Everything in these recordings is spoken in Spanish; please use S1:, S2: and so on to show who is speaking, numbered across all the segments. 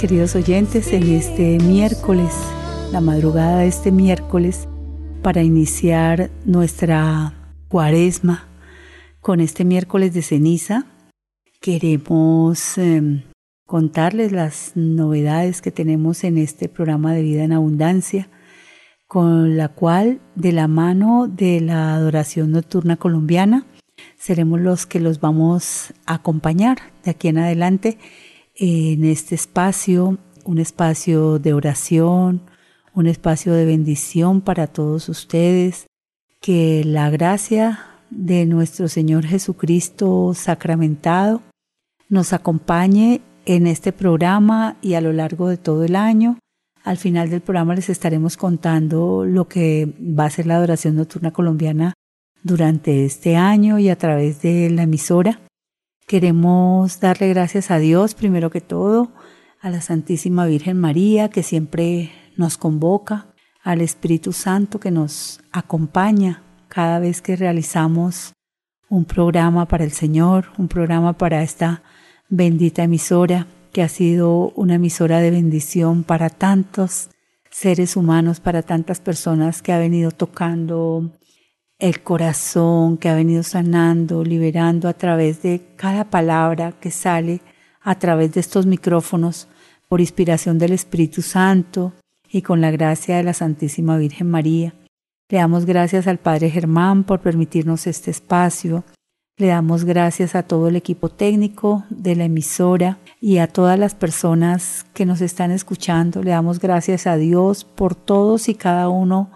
S1: queridos oyentes, en este miércoles, la madrugada de este miércoles, para iniciar nuestra cuaresma con este miércoles de ceniza. Queremos em, contarles las novedades que tenemos en este programa de vida en abundancia, con la cual, de la mano de la adoración nocturna colombiana, seremos los que los vamos a acompañar de aquí en adelante en este espacio, un espacio de oración, un espacio de bendición para todos ustedes, que la gracia de nuestro Señor Jesucristo sacramentado nos acompañe en este programa y a lo largo de todo el año. Al final del programa les estaremos contando lo que va a ser la adoración nocturna colombiana durante este año y a través de la emisora. Queremos darle gracias a Dios, primero que todo, a la Santísima Virgen María, que siempre nos convoca, al Espíritu Santo, que nos acompaña cada vez que realizamos un programa para el Señor, un programa para esta bendita emisora, que ha sido una emisora de bendición para tantos seres humanos, para tantas personas que ha venido tocando el corazón que ha venido sanando, liberando a través de cada palabra que sale a través de estos micrófonos por inspiración del Espíritu Santo y con la gracia de la Santísima Virgen María. Le damos gracias al Padre Germán por permitirnos este espacio. Le damos gracias a todo el equipo técnico de la emisora y a todas las personas que nos están escuchando. Le damos gracias a Dios por todos y cada uno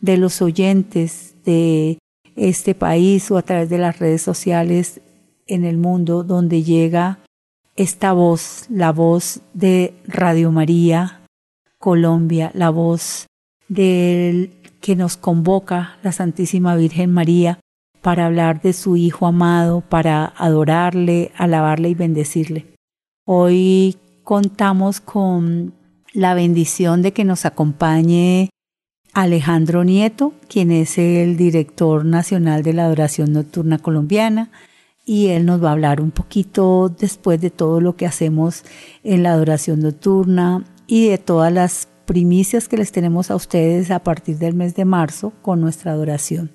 S1: de los oyentes de este país o a través de las redes sociales en el mundo donde llega esta voz, la voz de Radio María Colombia, la voz del que nos convoca la Santísima Virgen María para hablar de su Hijo amado, para adorarle, alabarle y bendecirle. Hoy contamos con la bendición de que nos acompañe Alejandro Nieto, quien es el director nacional de la Adoración Nocturna Colombiana, y él nos va a hablar un poquito después de todo lo que hacemos en la Adoración Nocturna y de todas las primicias que les tenemos a ustedes a partir del mes de marzo con nuestra adoración.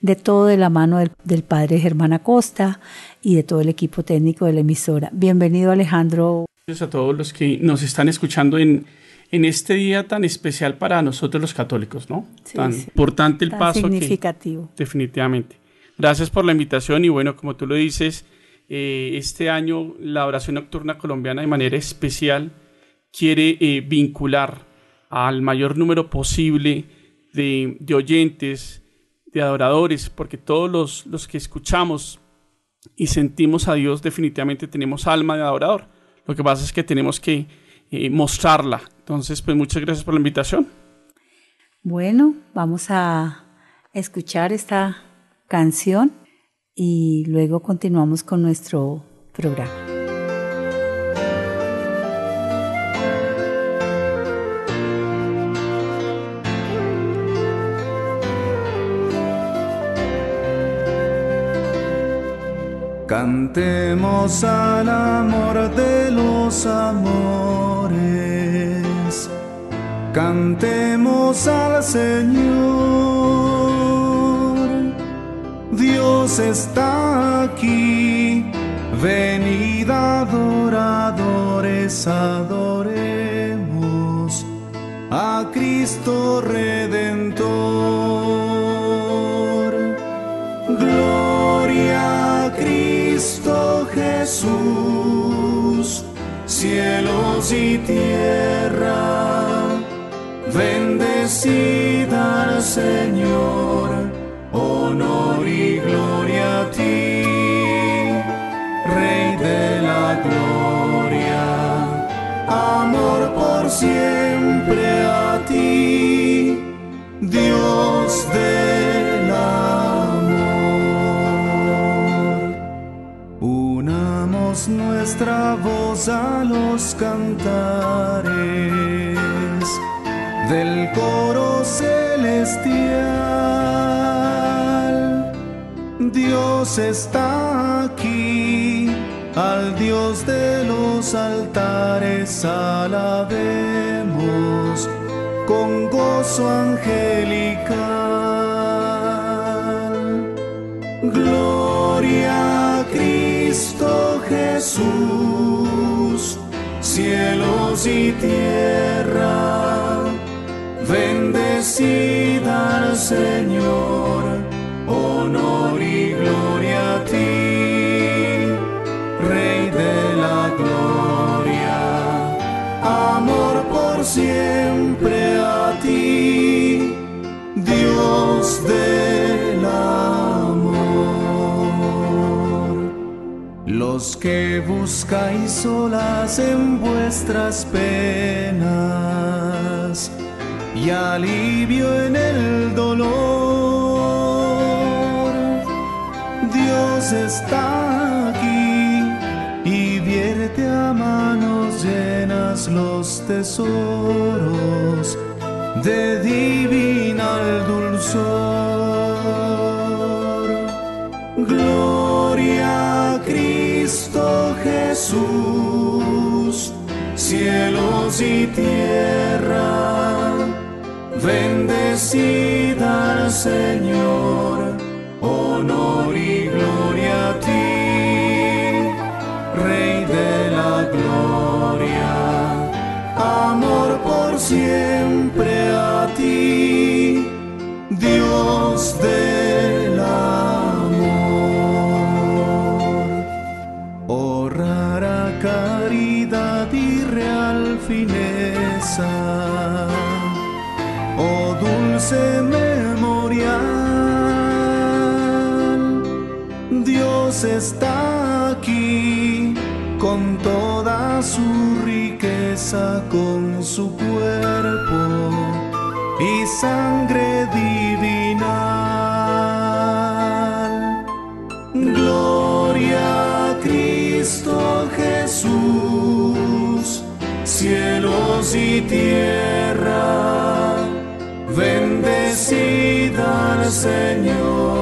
S1: De todo de la mano del, padre Germán Acosta y de todo el equipo técnico de la emisora. Bienvenido Alejandro.
S2: Gracias a todos los que nos están escuchando en en este día tan especial para nosotros los católicos, ¿no? tan importante el paso.
S1: Significativo.
S2: definitivamente. Gracias por la invitación y bueno, como tú lo dices, eh, este año la oración nocturna colombiana de manera especial quiere eh, vincular al mayor número posible de, oyentes, de adoradores, porque todos los, los que escuchamos y sentimos a Dios definitivamente tenemos alma de adorador. Lo que pasa es que tenemos que mostrarla. Entonces, pues muchas gracias por la invitación.
S1: Bueno, vamos a escuchar esta canción y luego continuamos con nuestro programa.
S3: Cantemos al amor de los amores, cantemos al Señor. Dios está aquí, venid adoradores, adoremos a Cristo Redentor. Cristo Jesús, cielos y tierra, bendecida al Señor, honor y gloria a ti, Rey de la gloria, amor por siempre nuestra voz a los cantares del coro celestial. Dios está aquí, al Dios de los altares alabemos con gozo angelical. Gloria a Cristo Jesús, cielos y tierra, bendecida al Señor, honor y gloria a ti, Rey de la gloria, amor por siempre a ti, Dios del Que buscáis solas en vuestras penas y alivio en el dolor, Dios está aquí y vierte a manos llenas los tesoros de divinal dulzor. Jesús, cielos y tierra, bendecida al Señor, honor y gloria a ti, Rey de la gloria, amor por siempre está aquí con toda su riqueza, con su cuerpo y sangre divinal. Gloria a Cristo Jesús, cielos y tierra, bendecida al Señor,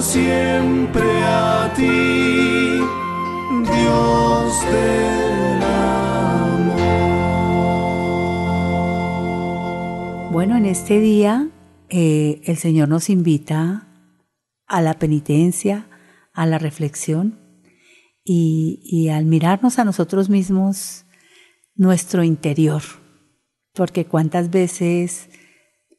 S3: siempre a ti, Dios del amor.
S1: Bueno, en este día eh, el Señor nos invita a la penitencia, a la reflexión y, y al mirarnos a nosotros mismos, nuestro interior, porque cuántas veces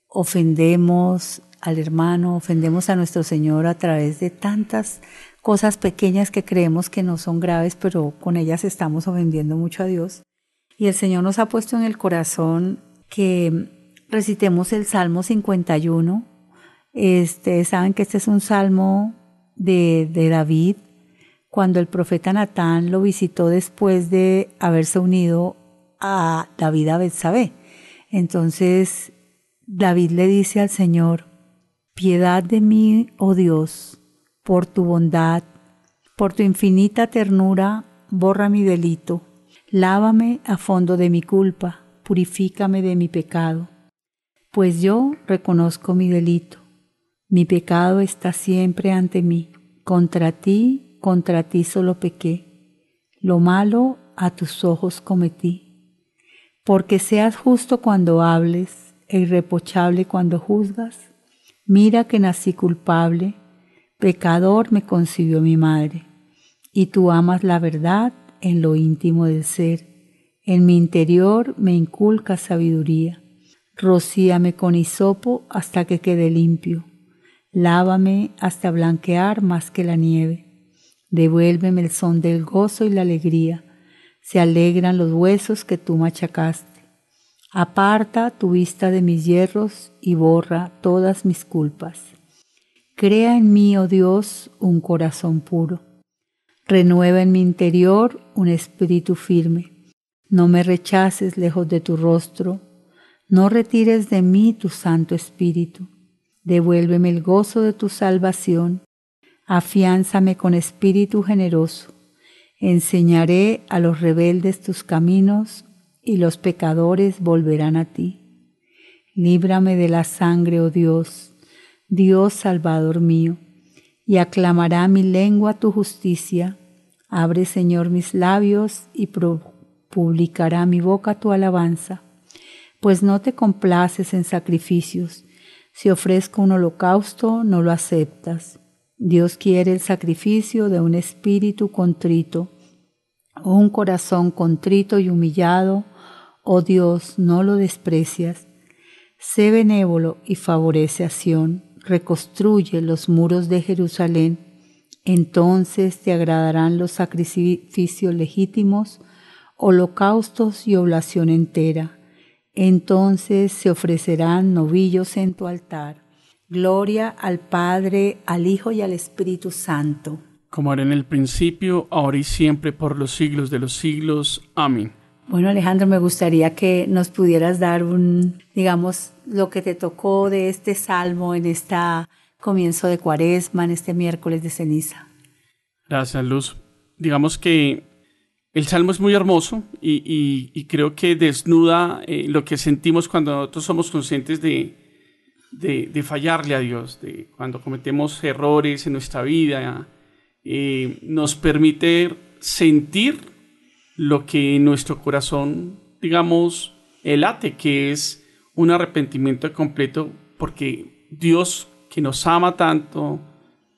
S1: ofendemos al hermano, ofendemos a nuestro Señor a través de tantas cosas pequeñas que creemos que no son graves, pero con ellas estamos ofendiendo mucho a Dios. Y el Señor nos ha puesto en el corazón que recitemos el Salmo 51. Este, saben que este es un salmo de, David, cuando el profeta Natán lo visitó después de haberse unido a David a Betsabé. Entonces David le dice al Señor, piedad de mí, oh Dios, por tu bondad, por tu infinita ternura, borra mi delito, lávame a fondo de mi culpa, purifícame de mi pecado, pues yo reconozco mi delito, mi pecado está siempre ante mí, contra ti, contra ti solo pequé, lo malo a tus ojos cometí porque seas justo cuando hables e irreprochable cuando juzgas. Mira que nací culpable, pecador me concibió mi madre, y tú amas la verdad en lo íntimo del ser. En mi interior me inculcas sabiduría. Rocíame con hisopo hasta que quede limpio. Lávame hasta blanquear más que la nieve. Devuélveme el son del gozo y la alegría se alegran los huesos que tú machacaste. Aparta tu vista de mis hierros y borra todas mis culpas. Crea en mí, oh Dios, un corazón puro. Renueva en mi interior un espíritu firme. No me rechaces lejos de tu rostro. No retires de mí tu Santo Espíritu. Devuélveme el gozo de tu salvación. Afiánzame con espíritu generoso Enseñaré a los rebeldes tus caminos y los pecadores volverán a ti. líbrame de la sangre, oh Dios, Dios Salvador mío, y aclamará mi lengua tu justicia. Abre, Señor, mis labios y publicará mi boca tu alabanza, pues no te complaces en sacrificios. Si ofrezco un holocausto, no lo aceptas. Dios quiere el sacrificio de un espíritu contrito, o un corazón contrito y humillado. Oh Dios, no lo desprecias. Sé benévolo y favorece a Sión, reconstruye los muros de Jerusalén. Entonces te agradarán los sacrificios legítimos, holocaustos y oblación entera. Entonces se ofrecerán novillos en tu altar. Gloria al Padre, al Hijo y al Espíritu Santo.
S2: Como era en el principio, ahora y siempre, por los siglos de los siglos. Amén.
S1: Bueno, Alejandro, me gustaría que nos pudieras dar un, digamos, lo que te tocó de este salmo en este comienzo de cuaresma, en este miércoles de ceniza.
S2: Gracias, Luz. Digamos que el salmo es muy hermoso y, creo que desnuda eh, lo que sentimos cuando nosotros somos conscientes de, de, fallarle a Dios, de cuando cometemos errores en nuestra vida. Eh, nos permite sentir lo que en nuestro corazón, digamos, elate, que es un arrepentimiento completo, porque Dios, que nos ama tanto,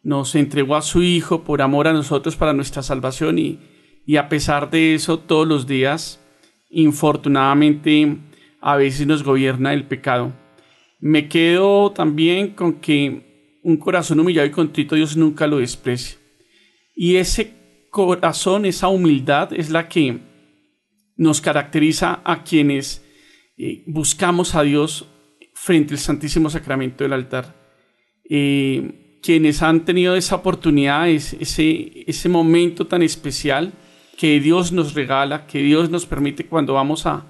S2: nos entregó a su Hijo por amor a nosotros para nuestra salvación y, y a pesar de eso, todos los días, infortunadamente, a veces nos gobierna el pecado. Me quedo también con que un corazón humillado y contrito Dios nunca lo desprecia. Y ese corazón, esa humildad es la que nos caracteriza a quienes eh, buscamos a Dios frente al Santísimo Sacramento del altar. Eh, quienes han tenido esa oportunidad, ese, ese momento tan especial que Dios nos regala, que Dios nos permite cuando vamos a,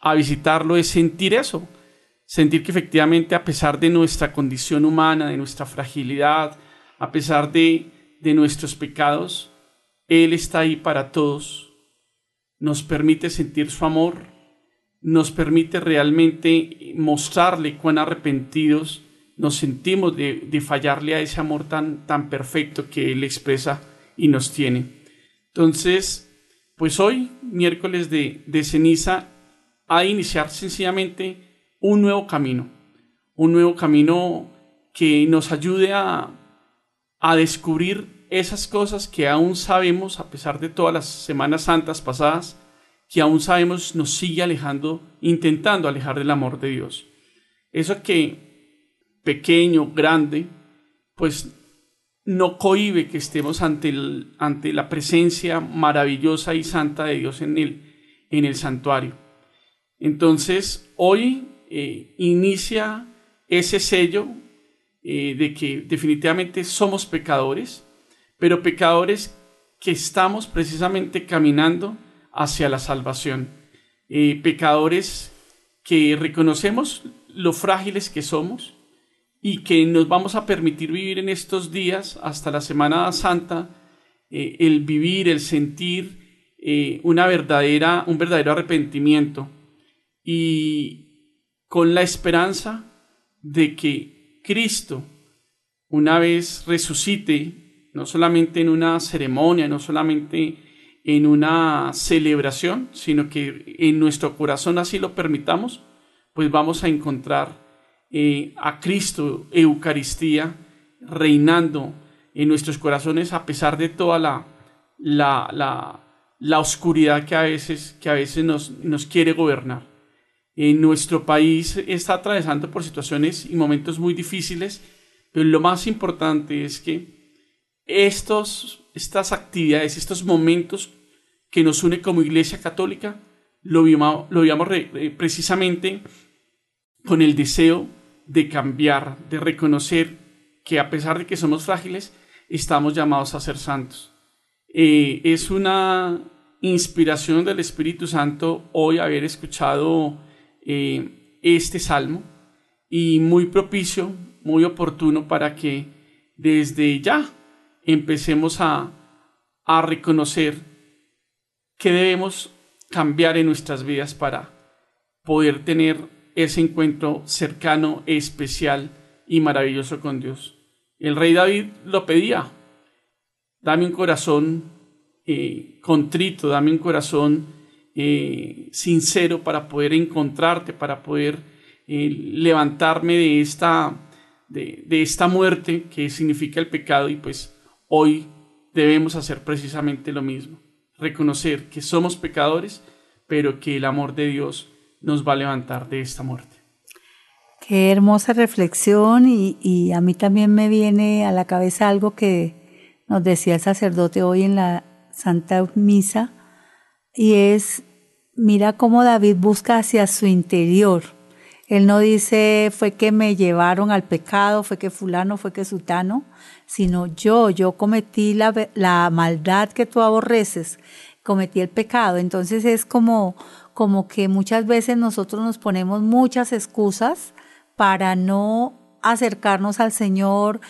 S2: a visitarlo, es sentir eso, sentir que efectivamente a pesar de nuestra condición humana, de nuestra fragilidad, a pesar de, de nuestros pecados, él está ahí para todos, nos permite sentir su amor, nos permite realmente mostrarle cuán arrepentidos nos sentimos de, fallarle a ese amor tan, tan perfecto que Él expresa y nos tiene. Entonces, pues hoy, miércoles de, de ceniza, de iniciar sencillamente un nuevo camino, un nuevo camino que nos ayude a, a descubrir esas cosas que aún sabemos, a pesar de todas las Semanas Santas pasadas, que aún sabemos nos sigue alejando, intentando alejar del amor de Dios. Eso que pequeño, grande, pues no cohibe que estemos ante, el, ante la presencia maravillosa y santa de Dios en el, en el santuario. Entonces, hoy eh, inicia ese sello eh, de que definitivamente somos pecadores, pero pecadores que estamos precisamente caminando hacia la salvación. Eh, pecadores que reconocemos lo frágiles que somos y que nos vamos a permitir vivir en estos días hasta la Semana Santa, eh, el vivir, el sentir eh, una verdadera, un verdadero arrepentimiento y con la esperanza de que Cristo, una vez resucite no solamente en una ceremonia, no solamente en una celebración, sino que en nuestro corazón así lo permitamos, pues vamos a encontrar eh, a Cristo, Eucaristía, reinando en nuestros corazones a pesar de toda la, la, la, la oscuridad que a veces, que a veces nos, nos quiere gobernar. En nuestro país está atravesando por situaciones y momentos muy difíciles, pero lo más importante es que estos, estas actividades, estos momentos que nos une como Iglesia Católica, lo vimos, lo precisamente con el deseo de cambiar, de reconocer que a pesar de que somos frágiles, estamos llamados a ser santos. Eh, es una inspiración del Espíritu Santo hoy haber escuchado eh, este salmo y muy propicio, muy oportuno para que desde ya empecemos a, a reconocer que debemos cambiar en nuestras vidas para poder tener ese encuentro cercano, especial y maravilloso con Dios. El rey David lo pedía, dame un corazón eh, contrito, dame un corazón eh, sincero para poder encontrarte, para poder eh, levantarme de esta, de, de esta muerte que significa el pecado y pues hoy debemos hacer precisamente lo mismo, reconocer que somos pecadores, pero que el amor de Dios nos va a levantar de esta muerte.
S1: Qué hermosa reflexión y, a mí también me viene a la cabeza algo que nos decía el sacerdote hoy en la Santa Misa y es, mira cómo David busca hacia su interior. Él no dice fue que me llevaron al pecado, fue que fulano, fue que sutano, sino yo, yo cometí la, la maldad que tú aborreces, cometí el pecado. Entonces es como, como que muchas veces nosotros nos ponemos muchas excusas para no acercarnos al Señor,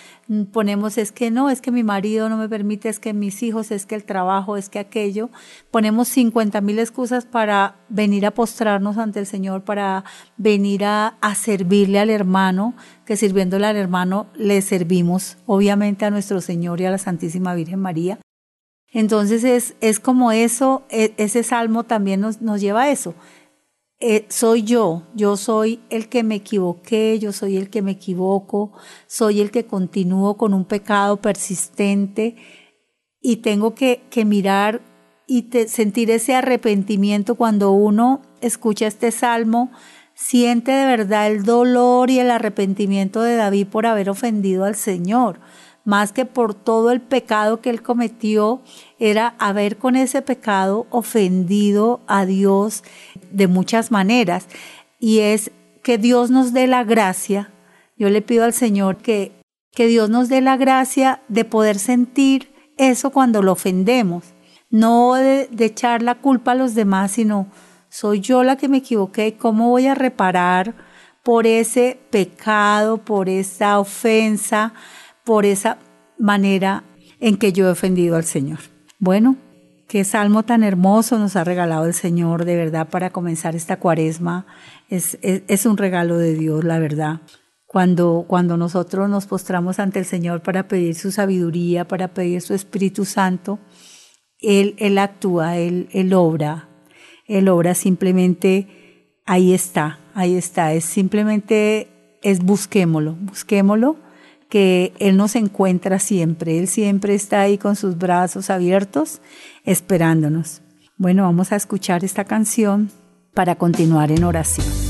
S1: ponemos es que no, es que mi marido no me permite, es que mis hijos, es que el trabajo, es que aquello, ponemos 50 mil excusas para venir a postrarnos ante el Señor, para venir a, a servirle al hermano, que sirviéndole al hermano le servimos obviamente a nuestro Señor y a la Santísima Virgen María. Entonces es, es como eso, e, ese salmo también nos, nos lleva a eso. Eh, soy yo, yo soy el que me equivoqué, yo soy el que me equivoco, soy el que continúo con un pecado persistente y tengo que, que mirar y te, sentir ese arrepentimiento cuando uno escucha este salmo, siente de verdad el dolor y el arrepentimiento de David por haber ofendido al Señor más que por todo el pecado que él cometió, era haber con ese pecado ofendido a Dios de muchas maneras. Y es que Dios nos dé la gracia, yo le pido al Señor que, que Dios nos dé la gracia de poder sentir eso cuando lo ofendemos, no de, de echar la culpa a los demás, sino soy yo la que me equivoqué, ¿cómo voy a reparar por ese pecado, por esa ofensa? por esa manera en que yo he ofendido al Señor. Bueno, qué salmo tan hermoso nos ha regalado el Señor de verdad para comenzar esta cuaresma. Es, un regalo de Dios, la verdad. Cuando, cuando nosotros nos postramos ante el Señor para pedir su sabiduría, para pedir su Espíritu Santo, Él, él actúa, él, él obra. Él obra simplemente, ahí está, ahí está. Es simplemente, es busquémoslo, busquémoslo que Él nos encuentra siempre, Él siempre está ahí con sus brazos abiertos esperándonos. Bueno, vamos a escuchar esta canción para continuar en oración.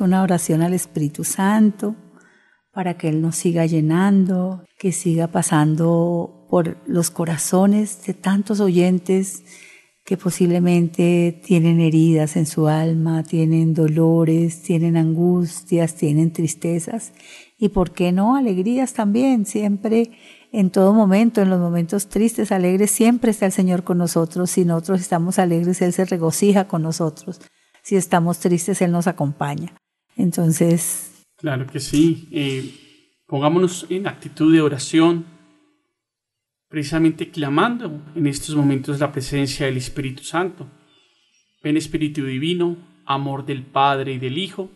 S1: Una oración al Espíritu Santo para que Él nos siga llenando, que siga pasando por los corazones de tantos oyentes que posiblemente tienen heridas en su alma, tienen dolores, tienen angustias, tienen tristezas y, ¿por qué no?, alegrías también. Siempre, en todo momento, en los momentos tristes, alegres, siempre está el Señor con nosotros. Si nosotros estamos alegres, Él se regocija con nosotros. Si estamos tristes, Él nos acompaña. Entonces...
S2: Claro que sí. Eh, pongámonos en actitud de oración precisamente clamando en estos momentos la presencia del Espíritu Santo. Ven Espíritu Divino, amor del Padre y del Hijo,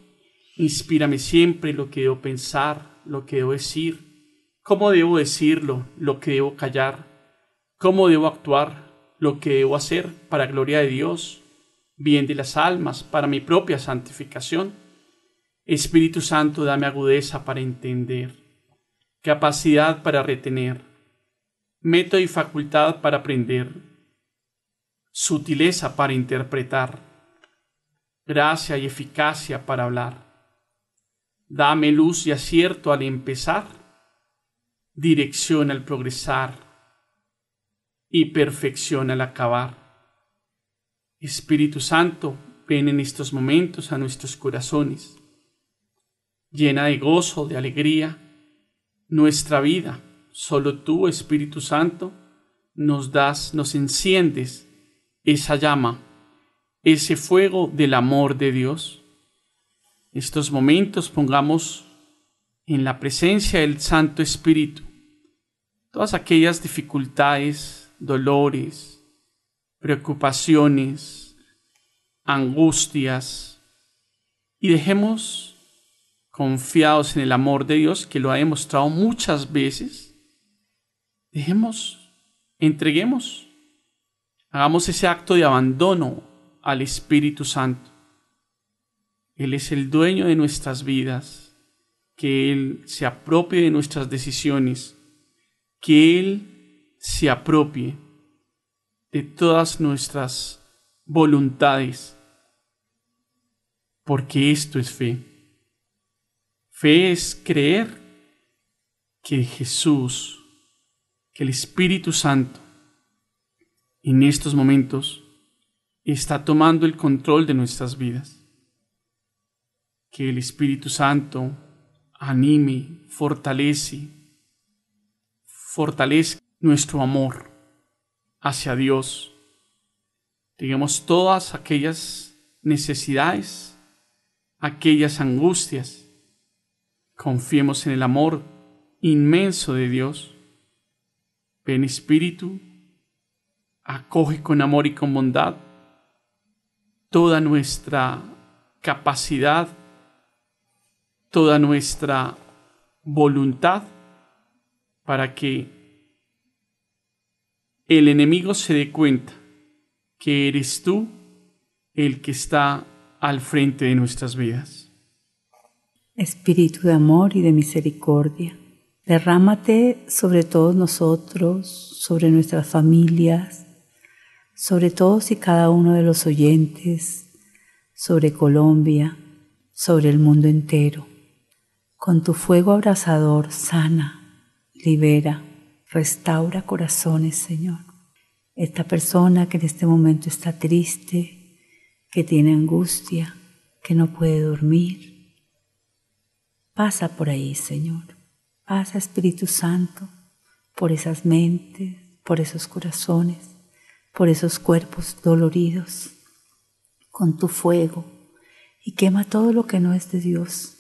S2: inspírame siempre lo que debo pensar, lo que debo decir, cómo debo decirlo, lo que debo callar, cómo debo actuar, lo que debo hacer para gloria de Dios, bien de las almas, para mi propia santificación. Espíritu Santo, dame agudeza para entender, capacidad para retener, método y facultad para aprender, sutileza para interpretar, gracia y eficacia para hablar. Dame luz y acierto al empezar, dirección al progresar y perfección al acabar. Espíritu Santo, ven en estos momentos a nuestros corazones, llena de gozo, de alegría, nuestra vida Solo tú, Espíritu Santo, nos das, nos enciendes esa llama, ese fuego del amor de Dios. Estos momentos pongamos en la presencia del Santo Espíritu todas aquellas dificultades, dolores, preocupaciones, angustias, y dejemos confiados en el amor de Dios que lo ha demostrado muchas veces Dejemos, entreguemos, hagamos ese acto de abandono al Espíritu Santo. Él es el dueño de nuestras vidas, que Él se apropie de nuestras decisiones, que Él se apropie de todas nuestras voluntades, porque esto es fe. Fe es creer que Jesús que el Espíritu Santo en estos momentos está tomando el control de nuestras vidas. Que el Espíritu Santo anime, fortalece, fortalezca nuestro amor hacia Dios. Digamos todas aquellas necesidades, aquellas angustias. Confiemos en el amor inmenso de Dios Ven Espíritu, acoge con amor y con bondad toda nuestra capacidad, toda nuestra voluntad para que el enemigo se dé cuenta que eres tú el que está al frente de nuestras vidas.
S1: Espíritu de amor y de misericordia Derrámate sobre todos nosotros, sobre nuestras familias, sobre todos y cada uno de los oyentes, sobre Colombia, sobre el mundo entero. Con tu fuego abrasador sana, libera, restaura corazones, Señor. Esta persona que en este momento está triste, que tiene angustia, que no puede dormir, pasa por ahí, Señor Pasa Espíritu Santo por esas mentes, por esos corazones, por esos cuerpos doloridos, con tu fuego y quema todo lo que no es de Dios,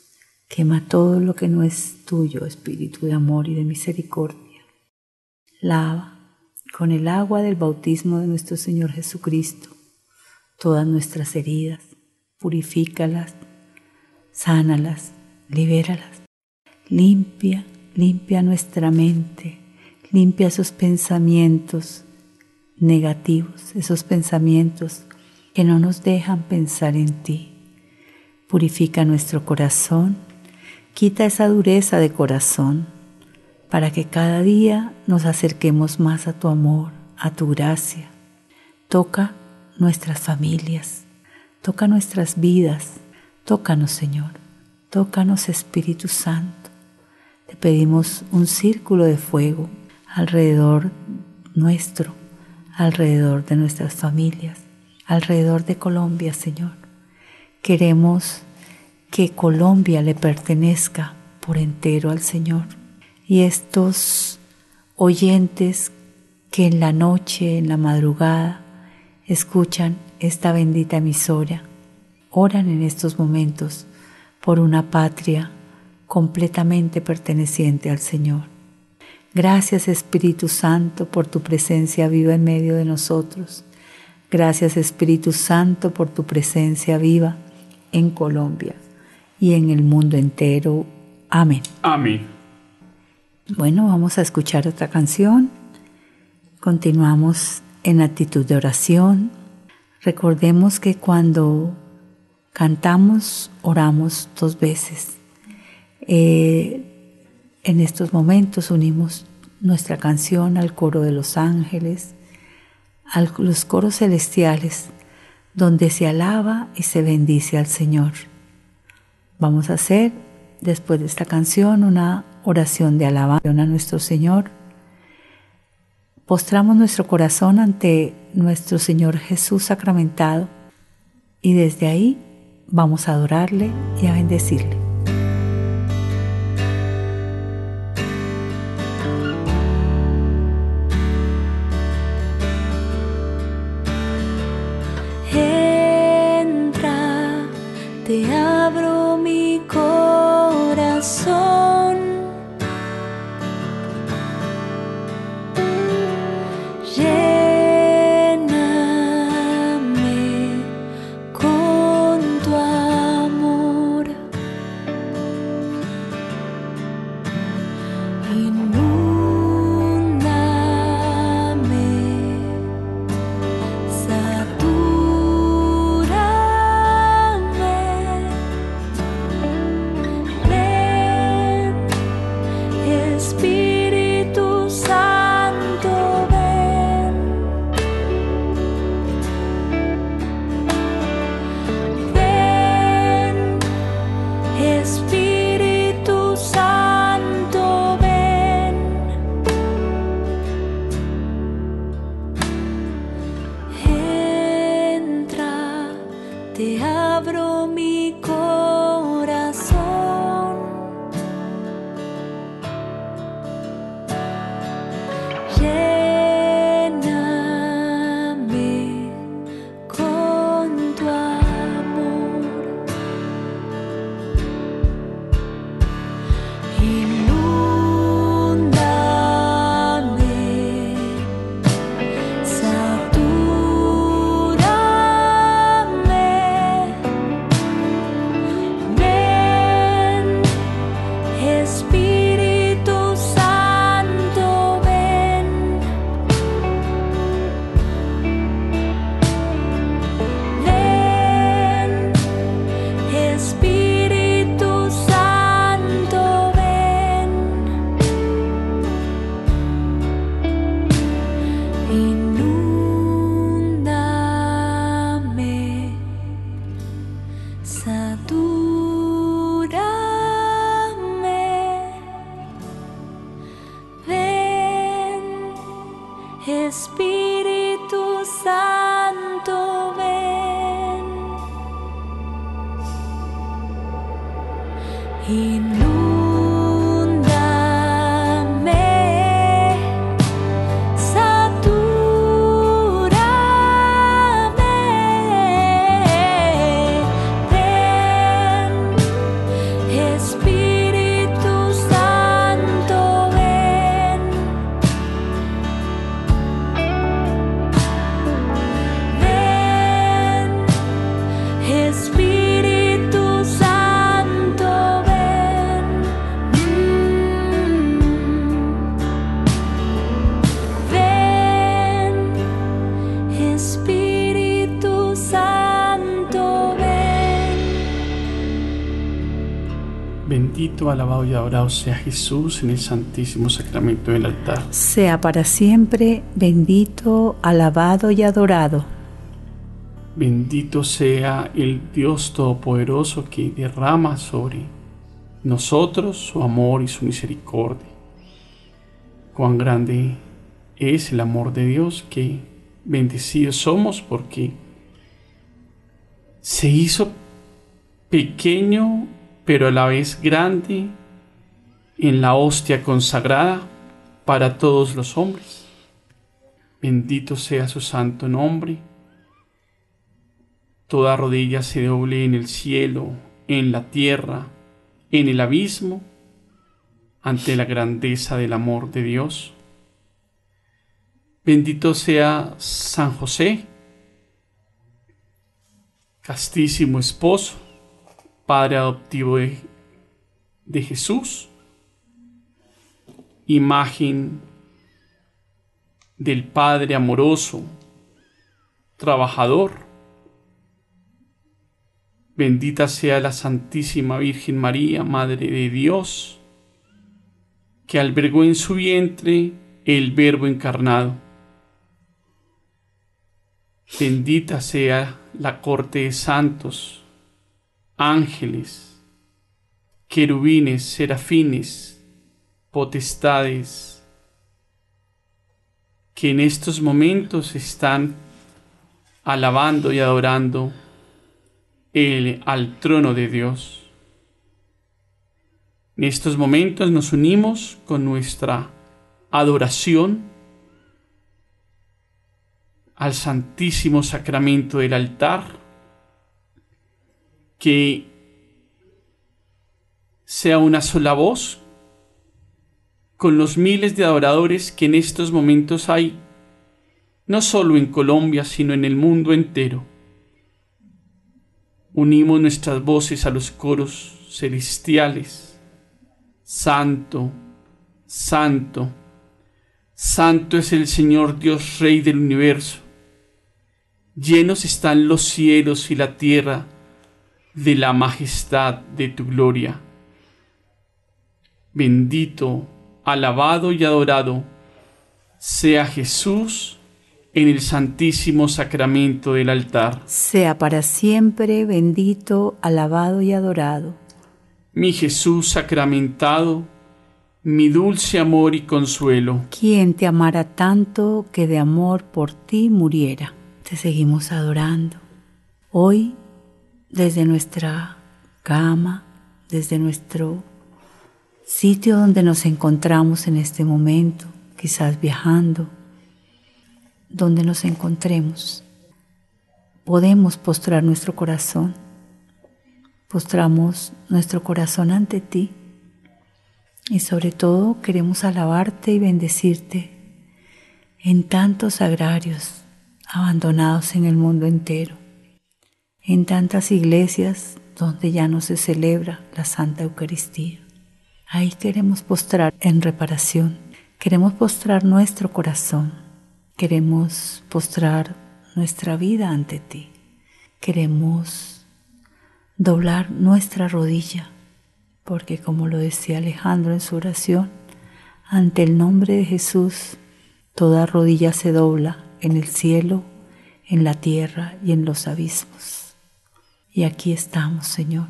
S1: quema todo lo que no es tuyo, Espíritu de amor y de misericordia. Lava con el agua del bautismo de nuestro Señor Jesucristo todas nuestras heridas, purifícalas, sánalas, libéralas, limpia limpia nuestra mente, limpia esos pensamientos negativos, esos pensamientos que no nos dejan pensar en ti. Purifica nuestro corazón, quita esa dureza de corazón para que cada día nos acerquemos más a tu amor, a tu gracia. Toca nuestras familias, toca nuestras vidas, Tócanos, Señor. Tócanos, Espíritu Santo. Te pedimos un círculo de fuego alrededor nuestro, alrededor de nuestras familias, alrededor de Colombia, Señor. Queremos que Colombia le pertenezca por entero al Señor. Y estos oyentes que en la noche, en la madrugada, escuchan esta bendita emisora, oran en estos momentos por una patria completamente perteneciente al Señor. Gracias Espíritu Santo por tu presencia viva en medio de nosotros. Gracias Espíritu Santo por tu presencia viva en Colombia y en el mundo entero. Amén.
S2: Amén.
S1: Bueno, vamos a escuchar otra canción. Continuamos en actitud de oración. Recordemos que cuando cantamos, oramos dos veces. Eh, en estos momentos unimos nuestra canción al coro de los ángeles, a los coros celestiales, donde se alaba y se bendice al Señor. Vamos a hacer, después de esta canción, una oración de alabanza a nuestro Señor. Postramos nuestro corazón ante nuestro Señor Jesús sacramentado y desde ahí vamos a adorarle y a bendecirle.
S4: Espíritu
S2: Y adorado sea Jesús en el santísimo sacramento del altar.
S1: Sea para siempre bendito, alabado y adorado.
S2: Bendito sea el Dios Todopoderoso que derrama sobre nosotros su amor y su misericordia. Cuán grande es el amor de Dios, que bendecidos somos porque se hizo pequeño pero a la vez grande en la hostia consagrada para todos los hombres. Bendito sea su santo nombre. Toda rodilla se doble en el cielo, en la tierra, en el abismo, ante la grandeza del amor de Dios. Bendito sea San José, castísimo esposo, padre adoptivo de, de Jesús, imagen del Padre amoroso, trabajador. Bendita sea la Santísima Virgen María, Madre de Dios, que albergó en su vientre el Verbo encarnado. Bendita sea la corte de santos, ángeles, querubines, serafines, potestades, que en estos momentos están alabando y adorando el, al trono de Dios. En estos momentos nos unimos con nuestra adoración al Santísimo Sacramento del altar, que sea una sola voz con los miles de adoradores que en estos momentos hay, no solo en Colombia, sino en el mundo entero. Unimos nuestras voces a los coros celestiales. Santo, santo, santo es el Señor Dios Rey del universo Llenos están los cielos y la tierra de la majestad de tu gloria. Bendito, alabado y adorado sea Jesús en el santísimo sacramento del altar.
S1: Sea para siempre bendito, alabado y adorado.
S2: Mi Jesús sacramentado, mi dulce amor y consuelo.
S1: Quien te amara tanto que de amor por ti muriera te seguimos adorando. Hoy, desde nuestra cama, desde nuestro sitio donde nos encontramos en este momento, quizás viajando, donde nos encontremos, podemos postrar nuestro corazón. Postramos nuestro corazón ante ti y sobre todo queremos alabarte y bendecirte en tantos agrarios abandonados en el mundo entero, en tantas iglesias donde ya no se celebra la Santa Eucaristía. Ahí queremos postrar en reparación, queremos postrar nuestro corazón, queremos postrar nuestra vida ante ti, queremos doblar nuestra rodilla, porque como lo decía Alejandro en su oración, ante el nombre de Jesús, toda rodilla se dobla en el cielo, en la tierra y en los abismos. Y aquí estamos, Señor,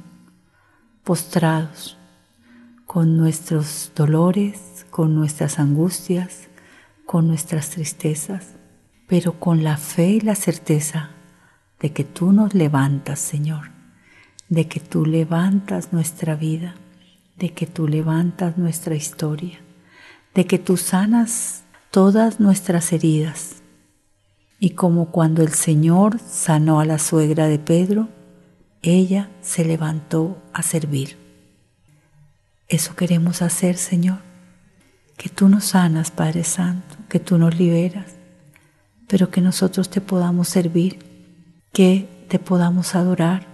S1: postrados con nuestros dolores, con nuestras angustias, con nuestras tristezas, pero con la fe y la certeza de que tú nos levantas, Señor, de que tú levantas nuestra vida, de que tú levantas nuestra historia, de que tú sanas todas nuestras heridas, y como cuando el Señor sanó a la suegra de Pedro, ella se levantó a servir. Eso queremos hacer, Señor. Que tú nos sanas, Padre Santo, que tú nos liberas, pero que nosotros te podamos servir, que te podamos adorar,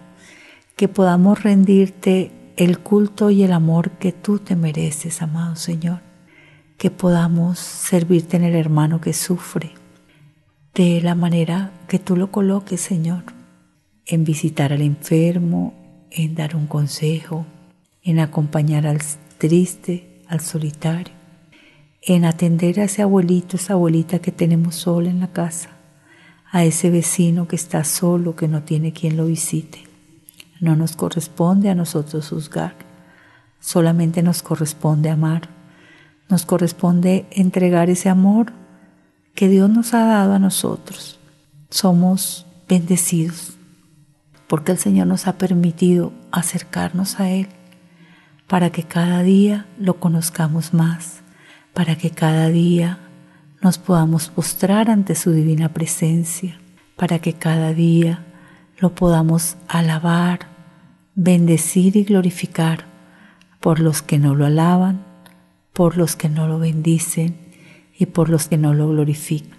S1: que podamos rendirte el culto y el amor que tú te mereces, amado Señor, que podamos servirte en el hermano que sufre de la manera que tú lo coloques, Señor, en visitar al enfermo, en dar un consejo, en acompañar al triste, al solitario, en atender a ese abuelito, esa abuelita que tenemos sola en la casa, a ese vecino que está solo, que no tiene quien lo visite. No nos corresponde a nosotros juzgar, solamente nos corresponde amar. Nos corresponde entregar ese amor que Dios nos ha dado a nosotros. Somos bendecidos porque el Señor nos ha permitido acercarnos a Él para que cada día lo conozcamos más, para que cada día nos podamos postrar ante su divina presencia, para que cada día lo podamos alabar, bendecir y glorificar por los que no lo alaban, por los que no lo bendicen y por los que no lo glorifican.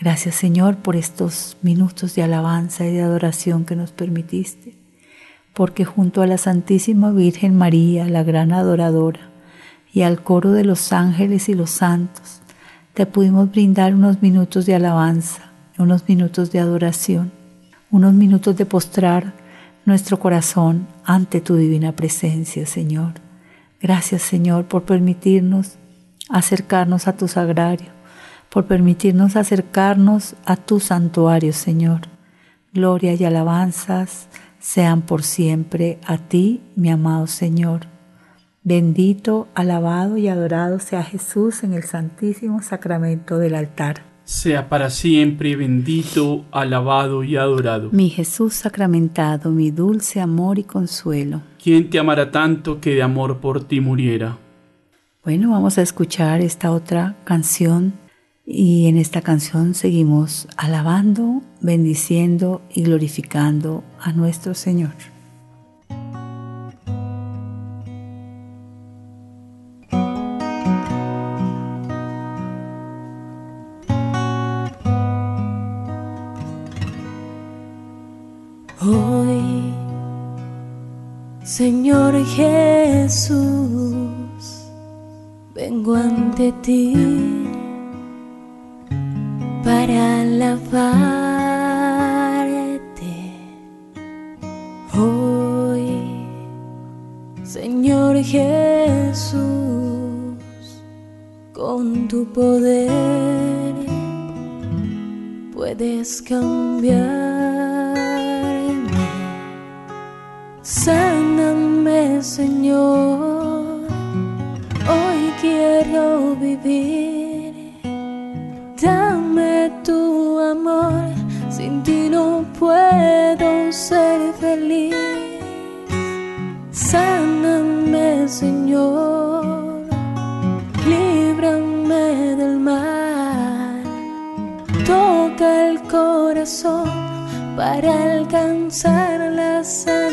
S1: Gracias Señor por estos minutos de alabanza y de adoración que nos permitiste, porque junto a la Santísima Virgen María, la gran adoradora, y al coro de los ángeles y los santos, te pudimos brindar unos minutos de alabanza, unos minutos de adoración, unos minutos de postrar nuestro corazón ante tu divina presencia, Señor. Gracias, Señor, por permitirnos acercarnos a tu sagrario, por permitirnos acercarnos a tu santuario, Señor. Gloria y alabanzas sean por siempre a ti, mi amado Señor. Bendito, alabado y adorado sea Jesús en el santísimo sacramento del altar.
S2: Sea para siempre bendito, alabado y adorado.
S1: Mi Jesús sacramentado, mi dulce amor y consuelo.
S2: ¿Quién te amará tanto que de amor por ti muriera?
S1: Bueno, vamos a escuchar esta otra canción y en esta canción seguimos alabando, bendiciendo y glorificando a nuestro Señor.
S4: Hoy, Señor Jesús, vengo ante ti para alabarte. Hoy, Señor Jesús, con tu poder puedes cambiarme. Sáname, Señor. Para alcanzar la santidad.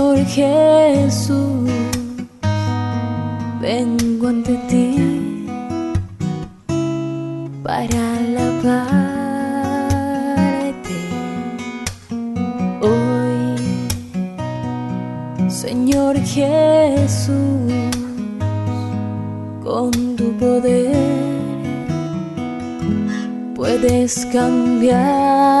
S4: Señor Jesús, vengo ante ti para alabarte. Hoy, Señor Jesús, con tu poder puedes cambiarme.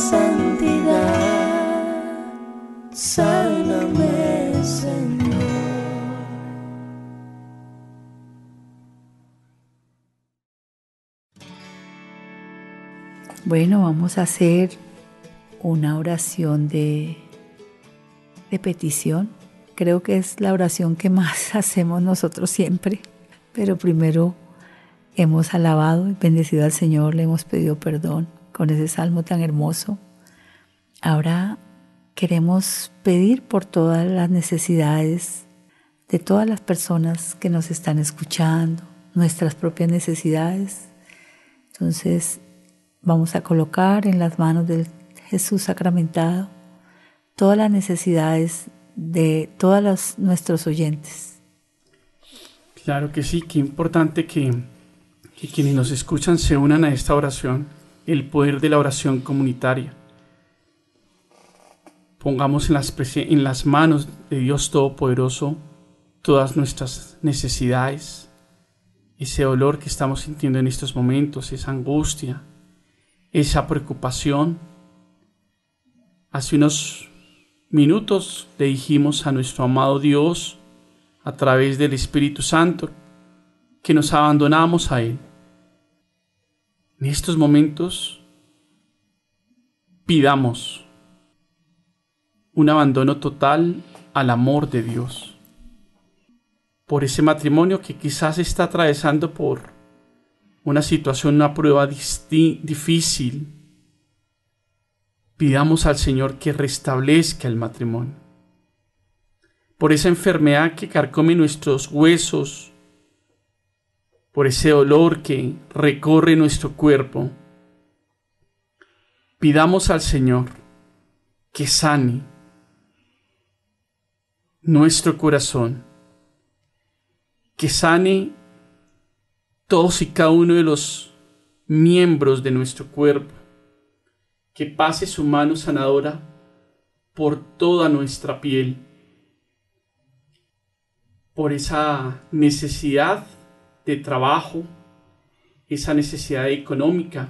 S1: Bueno, vamos a hacer una oración de, de petición. Creo que es la oración que más hacemos nosotros siempre, pero primero hemos alabado y bendecido al Señor, le hemos pedido perdón con ese salmo tan hermoso. Ahora queremos pedir por todas las necesidades de todas las personas que nos están escuchando, nuestras propias necesidades. Entonces vamos a colocar en las manos del Jesús sacramentado todas las necesidades de todos nuestros oyentes.
S2: Claro que sí, qué importante que, que quienes nos escuchan se unan a esta oración, el poder de la oración comunitaria. Pongamos en las, en las manos de Dios Todopoderoso todas nuestras necesidades, ese dolor que estamos sintiendo en estos momentos, esa angustia, esa preocupación. Hace unos minutos le dijimos a nuestro amado Dios, a través del Espíritu Santo, que nos abandonamos a Él. En estos momentos pidamos un abandono total al amor de Dios. Por ese matrimonio que quizás está atravesando por una situación, una prueba difícil, pidamos al Señor que restablezca el matrimonio. Por esa enfermedad que carcome nuestros huesos, por ese dolor que recorre nuestro cuerpo, pidamos al Señor que sane nuestro corazón, que sane todos y cada uno de los miembros de nuestro cuerpo, que pase su mano sanadora por toda nuestra piel, por esa necesidad de trabajo, esa necesidad económica.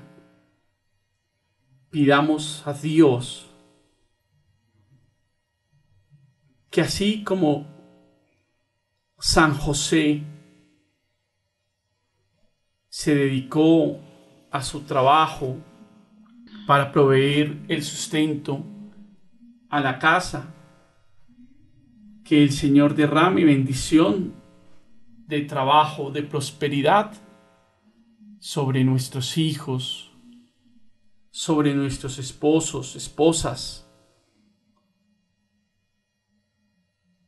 S2: Pidamos a Dios que así como San José se dedicó a su trabajo para proveer el sustento a la casa, que el Señor derrame bendición de trabajo, de prosperidad sobre nuestros hijos, sobre nuestros esposos, esposas,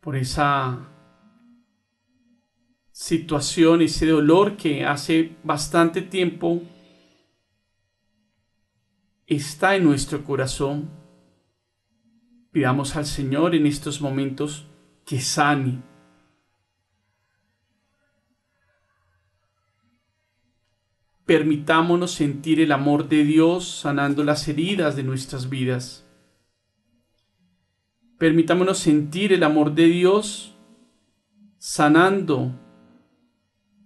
S2: por esa situación, ese dolor que hace bastante tiempo está en nuestro corazón. Pidamos al Señor en estos momentos que sane. Permitámonos sentir el amor de Dios sanando las heridas de nuestras vidas. Permitámonos sentir el amor de Dios sanando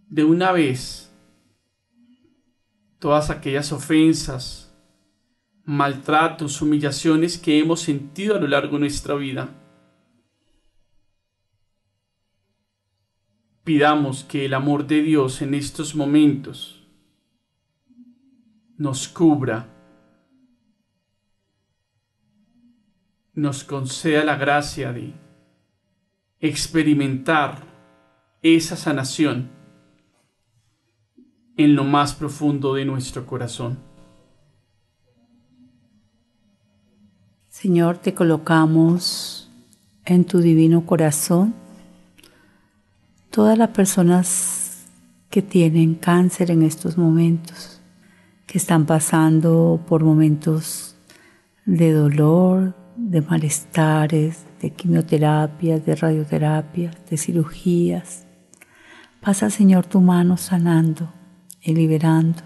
S2: de una vez todas aquellas ofensas, maltratos, humillaciones que hemos sentido a lo largo de nuestra vida. Pidamos que el amor de Dios en estos momentos nos cubra, nos conceda la gracia de experimentar esa sanación en lo más profundo de nuestro corazón.
S1: Señor, te colocamos en tu divino corazón todas las personas que tienen cáncer en estos momentos, que están pasando por momentos de dolor, de malestares, de quimioterapias, de radioterapias, de cirugías. Pasa, Señor, tu mano sanando y liberando.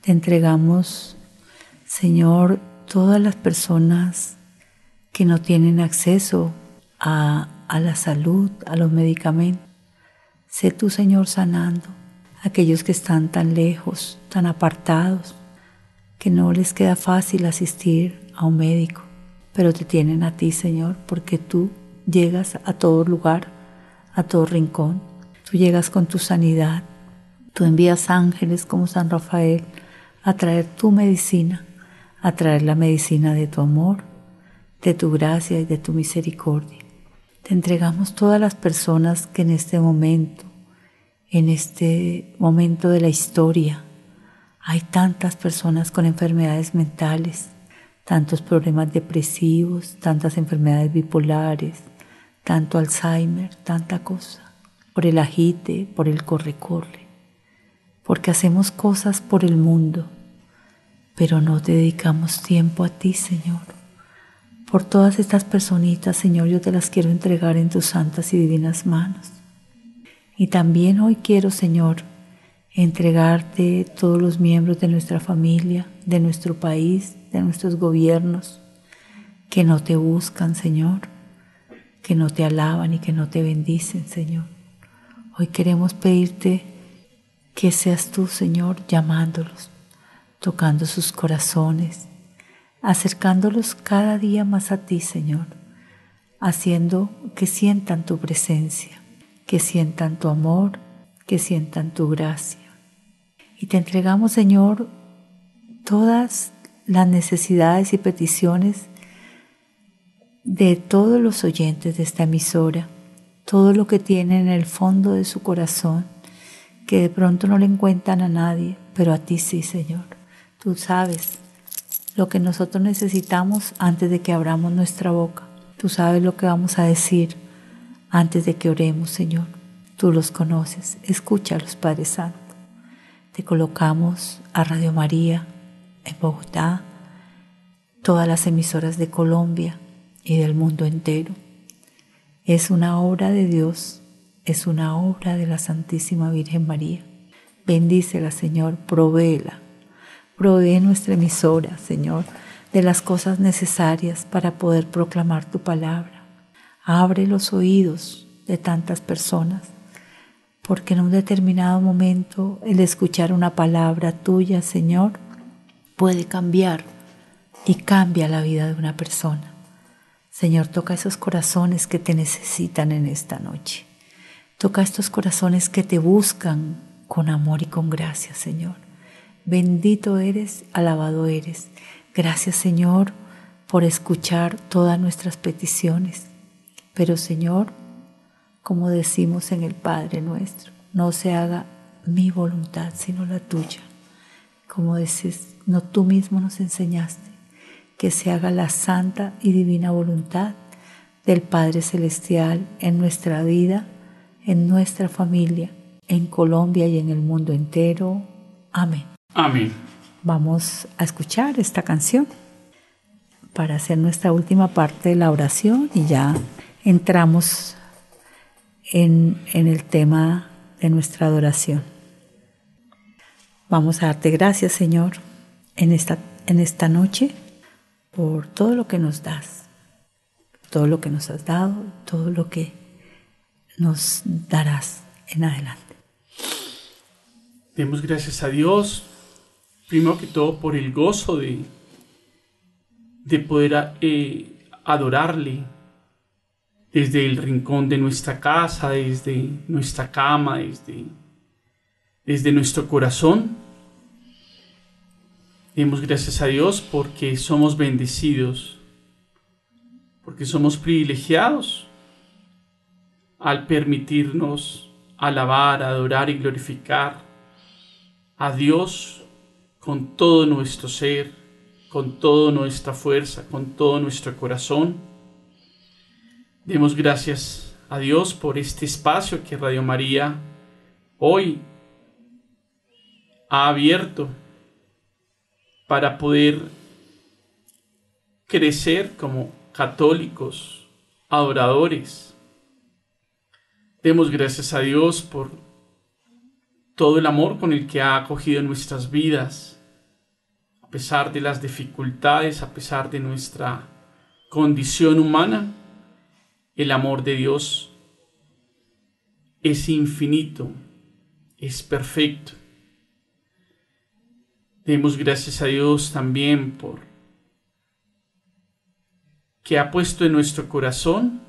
S1: Te entregamos, Señor, todas las personas que no tienen acceso a, a la salud, a los medicamentos. Sé tú, Señor, sanando aquellos que están tan lejos, tan apartados, que no les queda fácil asistir a un médico, pero te tienen a ti, Señor, porque tú llegas a todo lugar, a todo rincón. Tú llegas con tu sanidad. Tú envías ángeles como San Rafael a traer tu medicina, a traer la medicina de tu amor, de tu gracia y de tu misericordia. Te entregamos todas las personas que en este momento, en este momento de la historia, hay tantas personas con enfermedades mentales, tantos problemas depresivos, tantas enfermedades bipolares, tanto Alzheimer, tanta cosa, por el agite, por el corre-corre, porque hacemos cosas por el mundo, pero no dedicamos tiempo a ti, Señor. Por todas estas personitas, Señor, yo te las quiero entregar en tus santas y divinas manos. Y también hoy quiero, Señor, entregarte todos los miembros de nuestra familia, de nuestro país, de nuestros gobiernos, que no te buscan, Señor, que no te alaban y que no te bendicen, Señor. Hoy queremos pedirte que seas tú, Señor, llamándolos, tocando sus corazones, acercándolos cada día más a ti, Señor, haciendo que sientan tu presencia, que sientan tu amor, que sientan tu gracia. Y te entregamos, Señor, todas las necesidades y peticiones de todos los oyentes de esta emisora, todo lo que tienen en el fondo de su corazón, que de pronto no le encuentran a nadie, pero a ti sí, Señor. Tú sabes lo que nosotros necesitamos antes de que abramos nuestra boca. Tú sabes lo que vamos a decir antes de que oremos, Señor. Tú los conoces. Escúchalos, Padre Santo. Te colocamos a Radio María en Bogotá, todas las emisoras de Colombia y del mundo entero. Es una obra de Dios, es una obra de la Santísima Virgen María. Bendícela, Señor, provéela. Provee nuestra emisora, Señor, de las cosas necesarias para poder proclamar tu palabra. Abre los oídos de tantas personas porque en un determinado momento el escuchar una palabra tuya, Señor, puede cambiar y cambia la vida de una persona. Señor, toca esos corazones que te necesitan en esta noche. Toca estos corazones que te buscan con amor y con gracia, Señor. Bendito eres, alabado eres. Gracias, Señor, por escuchar todas nuestras peticiones. Pero, Señor, como decimos en el Padre nuestro, no se haga mi voluntad, sino la tuya. Como dices, no tú mismo nos enseñaste, que se haga la santa y divina voluntad del Padre Celestial en nuestra vida, en nuestra familia, en Colombia y en el mundo entero. Amén.
S2: Amén.
S1: Vamos a escuchar esta canción para hacer nuestra última parte de la oración y ya entramos en, el tema de nuestra adoración. Vamos a darte gracias, Señor, en esta, en esta noche por todo lo que nos das, todo lo que nos has dado, todo lo que nos darás en adelante.
S2: Demos gracias a Dios, primero que todo por el gozo de, de poder eh, adorarle, desde el rincón de nuestra casa, desde nuestra cama, desde, desde nuestro corazón. Demos gracias a Dios porque somos bendecidos porque somos privilegiados al permitirnos alabar, adorar y glorificar a Dios con todo nuestro ser, con toda nuestra fuerza, con todo nuestro corazón. Demos gracias a Dios por este espacio que Radio María hoy ha abierto para poder crecer como católicos, adoradores. Demos gracias a Dios por todo el amor con el que ha acogido nuestras vidas, a pesar de las dificultades, a pesar de nuestra condición humana, el amor de Dios es infinito, es perfecto. Demos gracias a Dios también por que ha puesto en nuestro corazón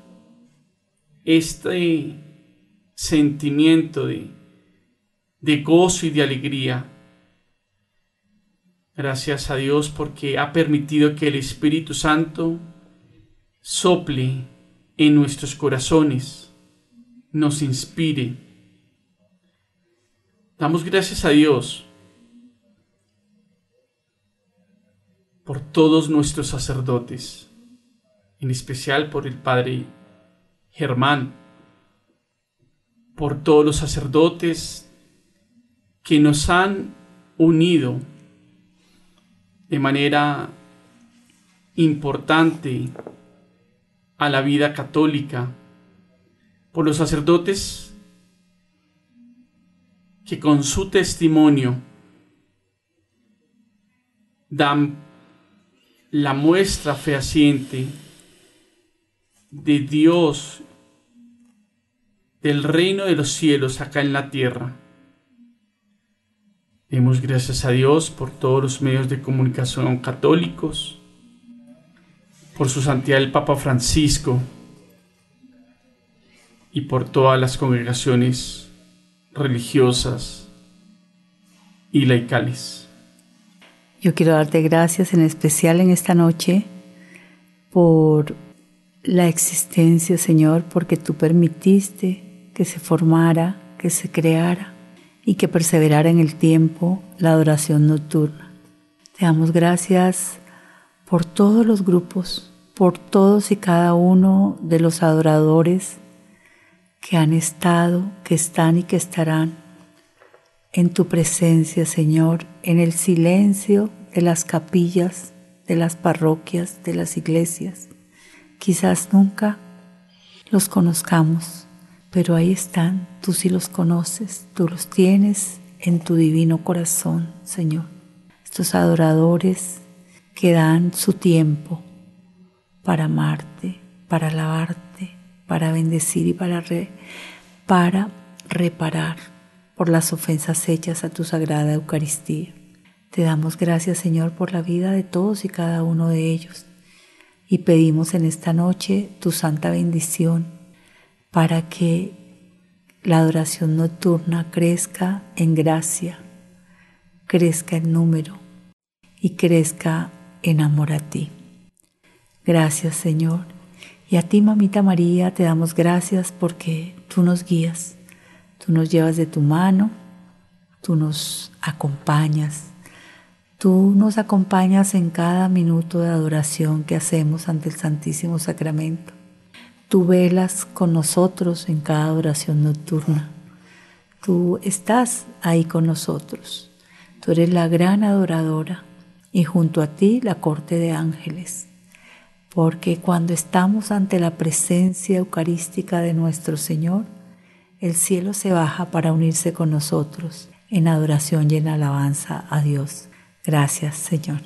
S2: este sentimiento de, de gozo y de alegría. Gracias a Dios porque ha permitido que el Espíritu Santo sople en nuestros corazones, nos inspire. Damos gracias a Dios por todos nuestros sacerdotes, en especial por el Padre Germán, por todos los sacerdotes que nos han unido de manera importante a la vida católica, por los sacerdotes que con su testimonio dan la muestra fehaciente de Dios, del reino de los cielos acá en la tierra. Demos gracias a Dios por todos los medios de comunicación católicos, por su santidad el Papa Francisco y por todas las congregaciones religiosas y laicales.
S1: Yo quiero darte gracias en especial en esta noche por la existencia, Señor, porque tú permitiste que se formara, que se creara y que perseverara en el tiempo la adoración nocturna. Te damos gracias por todos los grupos por todos y cada uno de los adoradores que han estado, que están y que estarán en tu presencia, Señor, en el silencio de las capillas, de las parroquias, de las iglesias. Quizás nunca los conozcamos, pero ahí están, tú sí los conoces, tú los tienes en tu divino corazón, Señor. Estos adoradores que dan su tiempo, para amarte, para alabarte, para bendecir y para, para reparar por las ofensas hechas a tu sagrada Eucaristía. Te damos gracias, Señor, por la vida de todos y cada uno de ellos. Y pedimos en esta noche tu santa bendición para que la adoración nocturna crezca en gracia, crezca en número y crezca en amor a ti. Gracias Señor. Y a ti, mamita María, te damos gracias porque tú nos guías, tú nos llevas de tu mano, tú nos acompañas, tú nos acompañas en cada minuto de adoración que hacemos ante el Santísimo Sacramento. Tú velas con nosotros en cada adoración nocturna. Tú estás ahí con nosotros. Tú eres la gran adoradora y junto a ti la corte de ángeles porque cuando estamos ante la presencia eucarística de nuestro Señor, el cielo se baja para unirse con nosotros en adoración y en alabanza a Dios. Gracias, Señor.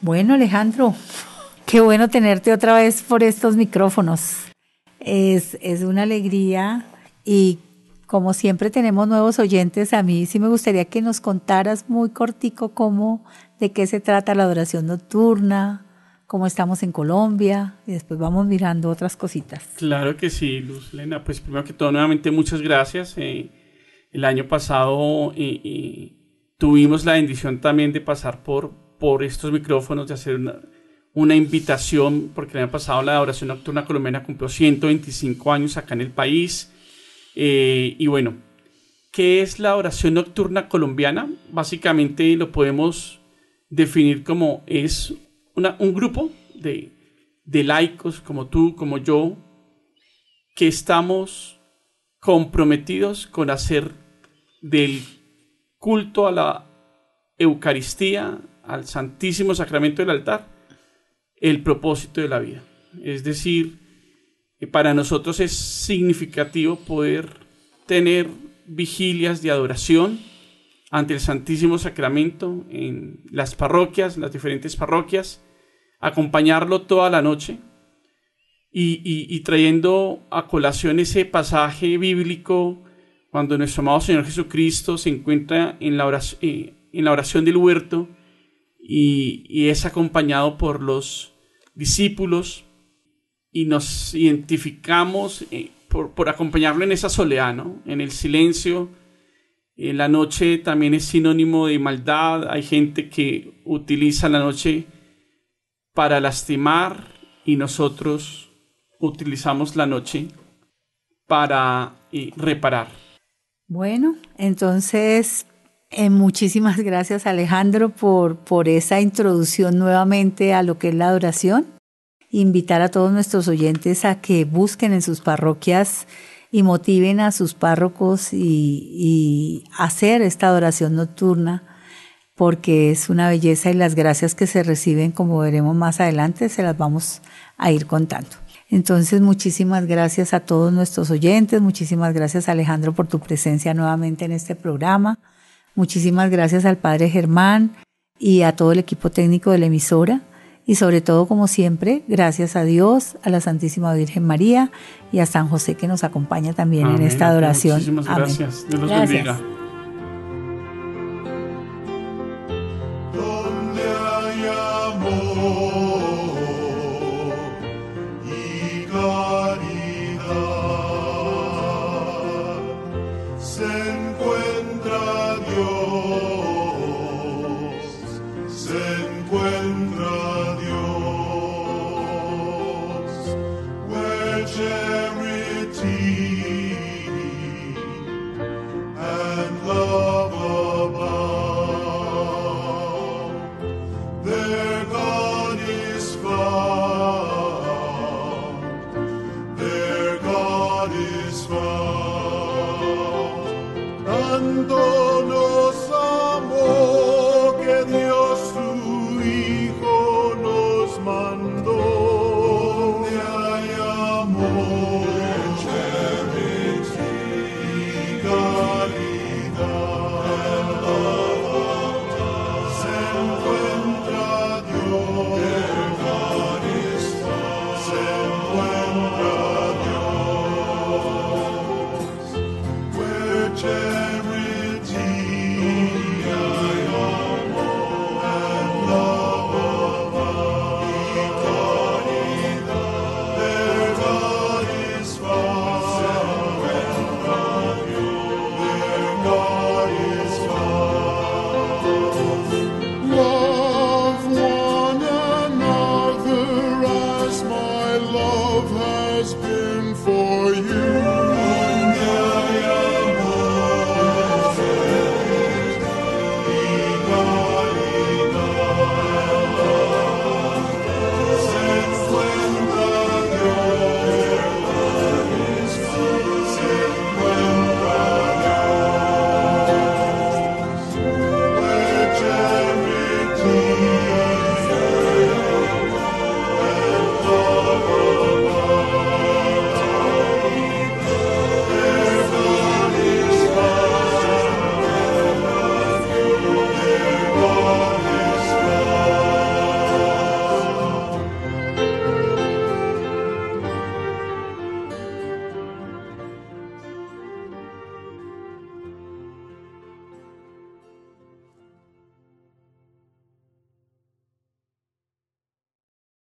S1: Bueno, Alejandro, qué bueno tenerte otra vez por estos micrófonos. Es, es una alegría y como siempre tenemos nuevos oyentes, a mí sí me gustaría que nos contaras muy cortico cómo, de qué se trata la adoración nocturna, cómo estamos en Colombia y después vamos mirando otras cositas.
S2: Claro que sí, Luz Lena. Pues primero que todo, nuevamente muchas gracias. Eh, el año pasado eh, eh, tuvimos la bendición también de pasar por, por estos micrófonos, de hacer una invitación, porque el año pasado la adoración nocturna colombiana cumplió 125 años acá en el país. Eh, y bueno, ¿qué es la oración nocturna colombiana? Básicamente lo podemos definir como es un grupo de, de laicos como tú, como yo, que estamos comprometidos con hacer del culto a la Eucaristía, al Santísimo Sacramento del altar, el propósito de la vida. Es decir, para nosotros es significativo poder tener vigilias de adoración ante el Santísimo Sacramento en las parroquias, las diferentes parroquias, acompañarlo toda la noche y, trayendo a colación ese pasaje bíblico cuando nuestro amado Señor Jesucristo se encuentra en la oración, eh, en la oración del huerto y, es acompañado por los discípulos y nos identificamos eh, por, acompañarlo en esa soledad, en el silencio. En la noche también es sinónimo de maldad. Hay gente que utiliza la noche para lastimar y nosotros utilizamos la noche para eh, reparar.
S1: Bueno, entonces eh, muchísimas gracias Alejandro por, por esa introducción nuevamente a lo que es la adoración. Invitar a todos nuestros oyentes a que busquen en sus parroquias y motiven a sus párrocos y, y hacer esta adoración nocturna porque es una belleza y las gracias que se reciben, como veremos más adelante, se las vamos a ir contando. Entonces, muchísimas gracias a todos nuestros oyentes, muchísimas gracias Alejandro por tu presencia nuevamente en este programa. Muchísimas gracias al Padre Germán y a todo el equipo técnico de la emisora. Y sobre todo, como siempre, gracias a Dios, a la Santísima Virgen María y a San José que nos acompaña también en esta adoración.
S2: Muchísimas gracias. Dios los bendiga.